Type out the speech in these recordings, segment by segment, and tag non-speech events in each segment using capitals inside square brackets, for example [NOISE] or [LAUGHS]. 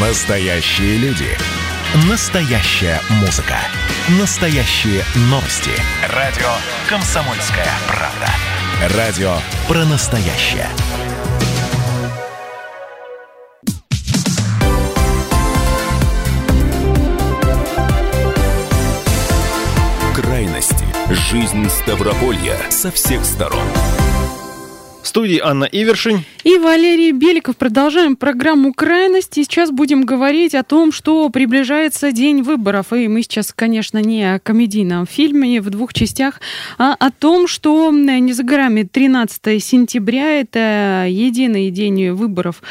Настоящие люди. Настоящая музыка. Настоящие новости. Радио «Комсомольская правда». Радио про настоящее. Крайности. Жизнь Ставрополья со всех сторон. В студии Анна Ивершин и Валерий Беликов. Продолжаем программу «Крайности». Сейчас будем говорить о том, что приближается день выборов. И мы сейчас, конечно, не о комедийном фильме в двух частях, а о том, что не за горами 13 сентября – это единый день выборов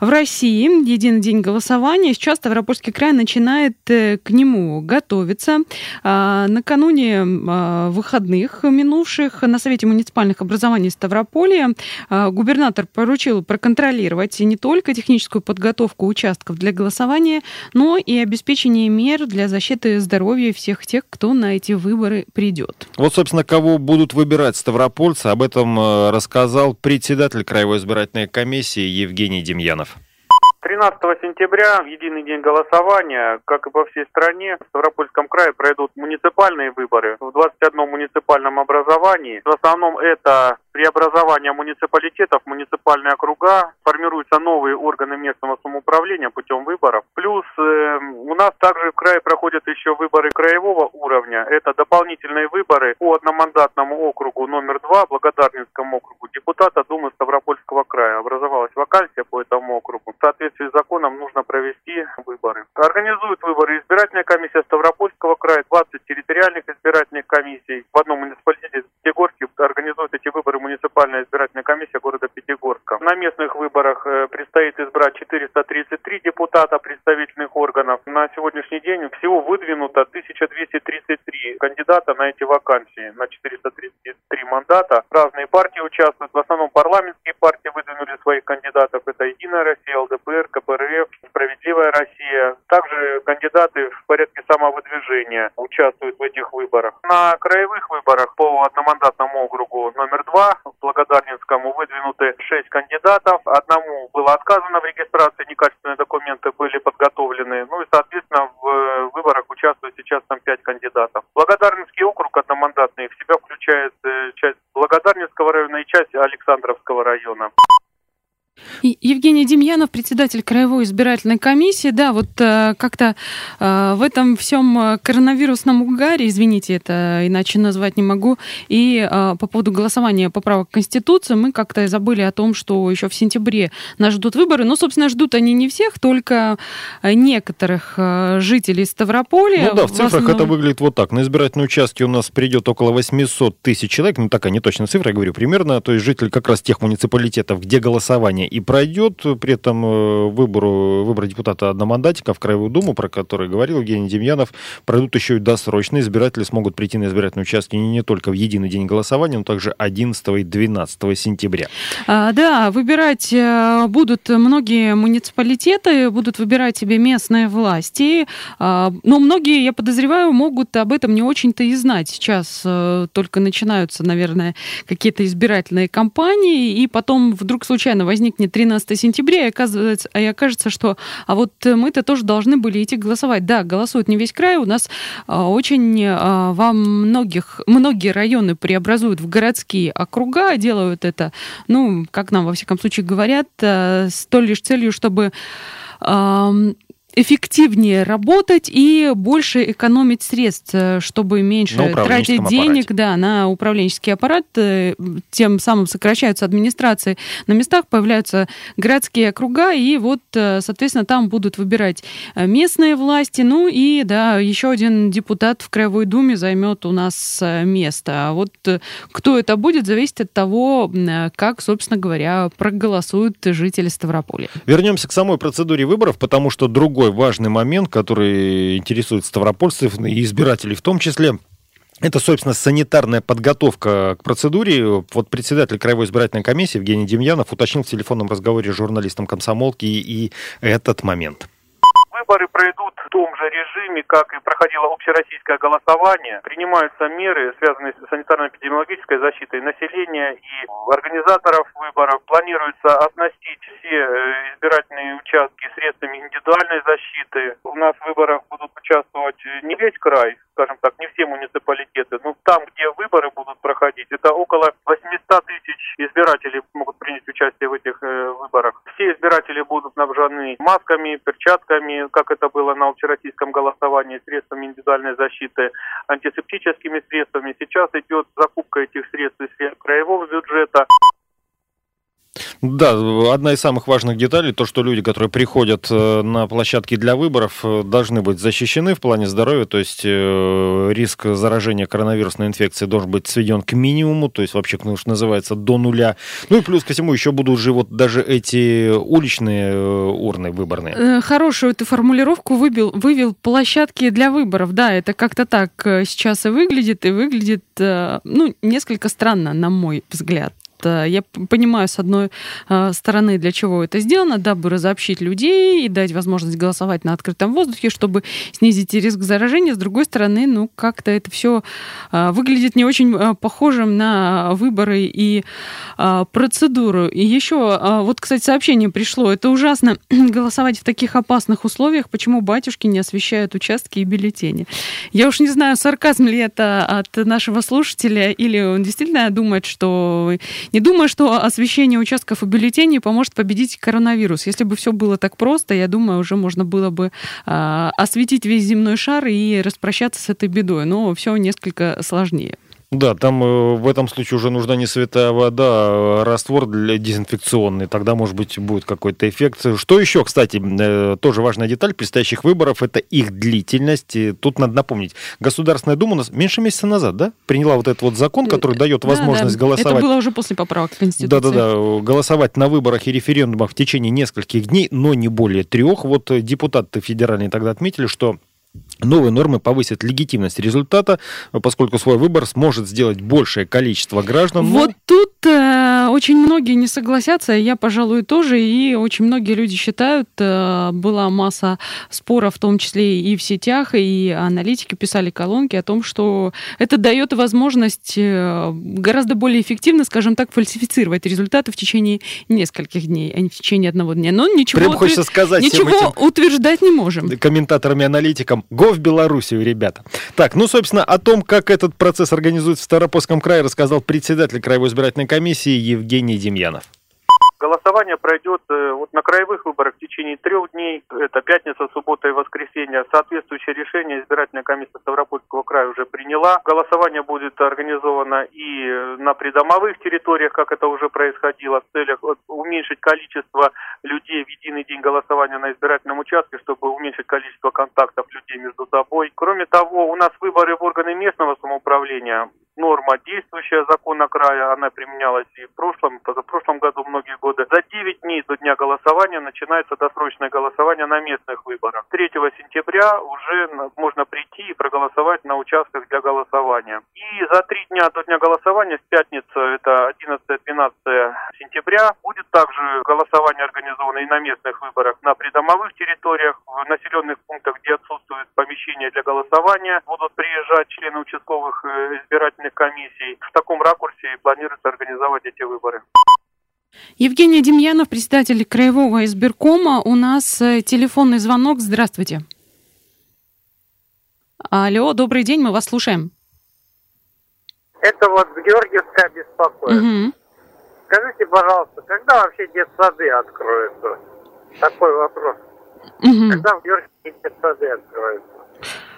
в России, единый день голосования. Сейчас Ставропольский край начинает э, к нему готовиться. А, накануне а, выходных минувших на Совете муниципальных образований Ставрополя губернатор поручил проконтролировать не только техническую подготовку участков для голосования, но и обеспечение мер для защиты здоровья всех тех, кто на эти выборы придет. Вот, собственно, кого будут выбирать ставропольцы, об этом э, рассказал председатель Краевой избирательной комиссии Евгений Демьянов. 13 сентября, в единый день голосования, как и по всей стране, в Ставропольском крае пройдут муниципальные выборы в 21 муниципальном образовании. В основном это преобразование муниципалитетов, муниципальные округа, формируются новые органы местного самоуправления путем выборов. Плюс э, у нас также в крае проходят еще выборы краевого уровня. Это дополнительные выборы по одномандатному округу номер два, Благодарнинскому округу депутата Думы Ставропольского края. Образовалась вакансия по этому округу. В соответствии с законом нужно провести выборы. Организует выборы избирательная комиссия Ставропольского края, 20 территориальных избирательных комиссий. В одном муниципалитете Пятигорске организует эти выборы муниципальная избирательная комиссия города Пятигорска. На местных выборах э, предстоит избрать 433 депутата представительных органов. На сегодняшний день всего выдвинуто 1233 кандидата на эти вакансии, на 433 мандата. Разные партии участвуют, в основном парламентские партии выдвинули своих кандидатов. Это Единая Россия, ЛДПР, КПРФ, Справедливая Россия. Также кандидаты в порядке самовыдвижения участвуют в этих выборах. На краевых выборах по одномандатному округу номер два в Благодарнинскому выдвинуты шесть кандидатов. Одному было отказано в регистрации, некачественные документы были подготовлены. Ну и, соответственно, в э, выборах участвует сейчас там пять кандидатов. Благодарнинский округ одномандатный в себя включает э, часть Благодарнинского района и часть Александровского района. Евгений Демьянов, председатель Краевой избирательной комиссии. Да, вот э, как-то э, в этом всем э, коронавирусном угаре, извините, это иначе назвать не могу, и э, по поводу голосования поправок Конституции мы как-то забыли о том, что еще в сентябре нас ждут выборы. Ну, собственно, ждут они не всех, только э, некоторых э, жителей Ставрополя. Ну да, в цифрах в основном... это выглядит вот так. На избирательные участки у нас придет около 800 тысяч человек, ну такая не точная цифра, я говорю, примерно, то есть жители как раз тех муниципалитетов, где голосование и пройдет. При этом э, выбору, выбор депутата одномандатика в Краевую Думу, про который говорил Евгений Демьянов, пройдут еще и досрочно. Избиратели смогут прийти на избирательные участки не, только в единый день голосования, но также 11 и 12 сентября. А, да, выбирать э, будут многие муниципалитеты, будут выбирать себе местные власти. А, но многие, я подозреваю, могут об этом не очень-то и знать. Сейчас э, только начинаются, наверное, какие-то избирательные кампании, и потом вдруг случайно возникнет 13 сентября, и, оказывается, и окажется, что а вот мы-то тоже должны были идти голосовать. Да, голосует не весь край, у нас а, очень а, во многих, многие районы преобразуют в городские округа, делают это, ну, как нам во всяком случае говорят, а, с той лишь целью, чтобы эффективнее работать и больше экономить средств, э, чтобы меньше тратить денег да, на управленческий аппарат. Э, тем самым сокращаются администрации на местах, появляются городские округа, и вот, э, соответственно, там будут выбирать местные власти. Ну и, да, еще один депутат в Краевой Думе займет у нас место. А вот кто это будет, зависит от того, как, собственно говоря, проголосуют жители Ставрополя. Вернемся к самой процедуре выборов, потому что другой другой важный момент, который интересует ставропольцев и избирателей в том числе. Это, собственно, санитарная подготовка к процедуре. Вот председатель Краевой избирательной комиссии Евгений Демьянов уточнил в телефонном разговоре с журналистом комсомолки и этот момент Выборы пройдут в том же режиме, как и проходило общероссийское голосование. Принимаются меры, связанные с санитарно-эпидемиологической защитой населения и организаторов выборов. Планируется оснастить все э, избирательные участки средствами индивидуальной защиты. У нас в выборах будут участвовать не весь край, скажем так, не все муниципалитеты, но там, где выборы будут проходить, это около 800 тысяч избирателей могут принять участие в этих э, выборах. Все избиратели будут снабжены масками, перчатками, как это было на общероссийском голосовании, средствами индивидуальной защиты, антисептическими средствами. Сейчас идет закупка этих средств из средств краевого бюджета. Да, одна из самых важных деталей, то, что люди, которые приходят э, на площадки для выборов, э, должны быть защищены в плане здоровья, то есть э, риск заражения коронавирусной инфекцией должен быть сведен к минимуму, то есть вообще, ну, что называется, до нуля. Ну и плюс ко всему еще будут же вот даже эти уличные урны выборные. Хорошую эту формулировку выбил, вывел площадки для выборов. Да, это как-то так сейчас и выглядит, и выглядит, ну, несколько странно, на мой взгляд. Я понимаю, с одной э, стороны, для чего это сделано, дабы разобщить людей и дать возможность голосовать на открытом воздухе, чтобы снизить риск заражения. С другой стороны, ну, как-то это все э, выглядит не очень э, похожим на выборы и процедуру. И еще, вот, кстати, сообщение пришло. Это ужасно [CLEARS THROAT] голосовать в таких опасных условиях. Почему батюшки не освещают участки и бюллетени? Я уж не знаю, сарказм ли это от нашего слушателя, или он действительно думает, что не думаю, что освещение участков и бюллетеней поможет победить коронавирус. Если бы все было так просто, я думаю, уже можно было бы э, осветить весь земной шар и распрощаться с этой бедой. Но все несколько сложнее. Да, там э, в этом случае уже нужна не святая вода, а раствор для дезинфекционный. Тогда, может быть, будет какой-то эффект. Что еще, кстати, э, тоже важная деталь предстоящих выборов, это их длительность. Тут надо напомнить, Государственная Дума у нас меньше месяца назад, да, приняла вот этот вот закон, который дает возможность да, да. голосовать. Это было уже после поправок в Конституции. Да-да-да, голосовать на выборах и референдумах в течение нескольких дней, но не более трех. Вот депутаты федеральные тогда отметили, что Новые нормы повысят легитимность результата, поскольку свой выбор сможет сделать большее количество граждан. Вот но... тут э, очень многие не согласятся, я, пожалуй, тоже, и очень многие люди считают, э, была масса споров, в том числе и в сетях, и аналитики писали колонки о том, что это дает возможность э, гораздо более эффективно, скажем так, фальсифицировать результаты в течение нескольких дней, а не в течение одного дня. Но ничего, Прям хочется сказать ничего этим утверждать не можем. Комментаторам-аналитикам, Го в Белоруссию, ребята. Так, ну, собственно, о том, как этот процесс организуется в Старопольском крае, рассказал председатель Краевой избирательной комиссии Евгений Демьянов. Голосование пройдет э, вот на краевых выборах в течение трех дней. Это пятница, суббота и воскресенье. Соответствующее решение избирательная комиссия Ставропольского края уже приняла. Голосование будет организовано и на придомовых территориях, как это уже происходило, в целях уменьшить количество людей в единый день голосования на избирательном участке, чтобы уменьшить количество контактов людей между собой. Кроме того, у нас выборы в органы местного самоуправления. Норма действующая закона края, она применялась и в прошлом, позапрошлом году многие годы. За 9 дней до дня голосования начинается досрочное голосование на местных выборах. 3 сентября уже можно прийти и проголосовать на участках для голосования. И за три дня до дня голосования, с пятницы, это 11-12 сентября, будет также голосование организовано и на местных выборах на придомовых территориях, в населенных пунктах, где отсутствуют помещения для голосования, будут приезжать члены участковых э, избирательных комиссий. В таком ракурсе планируется организовать эти выборы. Евгений Демьянов, председатель Краевого избиркома. У нас э, телефонный звонок. Здравствуйте. Алло, добрый день, мы вас слушаем. Это вот Георгиевская беспокоит. Угу. Скажите, пожалуйста, когда вообще детсады откроются? Такой вопрос. Угу. Когда в?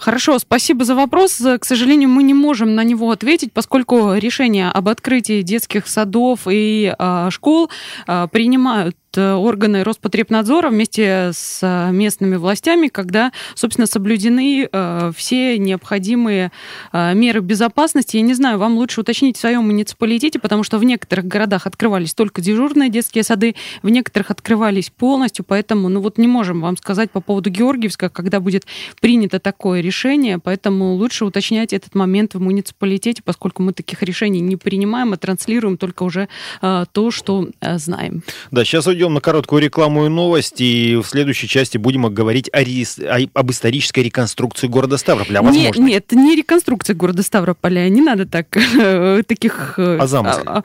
Хорошо, спасибо за вопрос. К сожалению, мы не можем на него ответить, поскольку решение об открытии детских садов и э, школ э, принимают органы Роспотребнадзора вместе с э, местными властями, когда, собственно, соблюдены э, все необходимые э, меры безопасности. Я не знаю, вам лучше уточнить в своем муниципалитете, потому что в некоторых городах открывались только дежурные детские сады, в некоторых открывались полностью, поэтому, ну вот не можем вам сказать по поводу Георгиевска, когда будет принято такое решение, поэтому лучше уточнять этот момент в муниципалитете, поскольку мы таких решений не принимаем, а транслируем только уже э, то, что э, знаем. Да, сейчас идем на короткую рекламу и новость, и в следующей части будем говорить о, о, об исторической реконструкции города Ставрополя. А нет, нет, не реконструкция города Ставрополя, не надо так, [LAUGHS] таких... А замысле? А, а,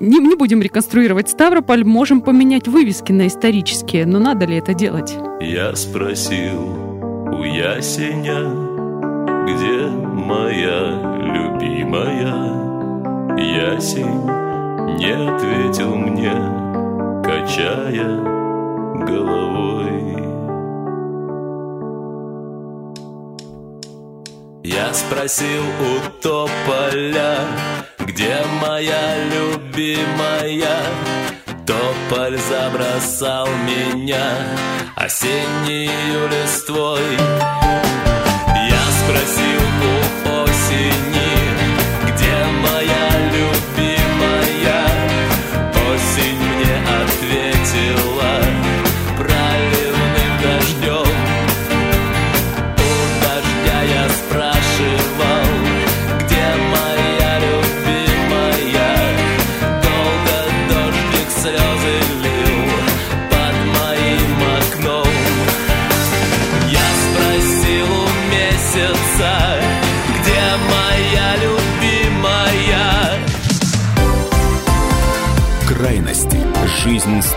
не, не будем реконструировать Ставрополь, можем поменять вывески на исторические, но надо ли это делать? Я спросил у ясеня, где моя любимая Ясень не ответил мне, качая головой. Я спросил у тополя, где моя любимая? Тополь забросал меня осенней листвой.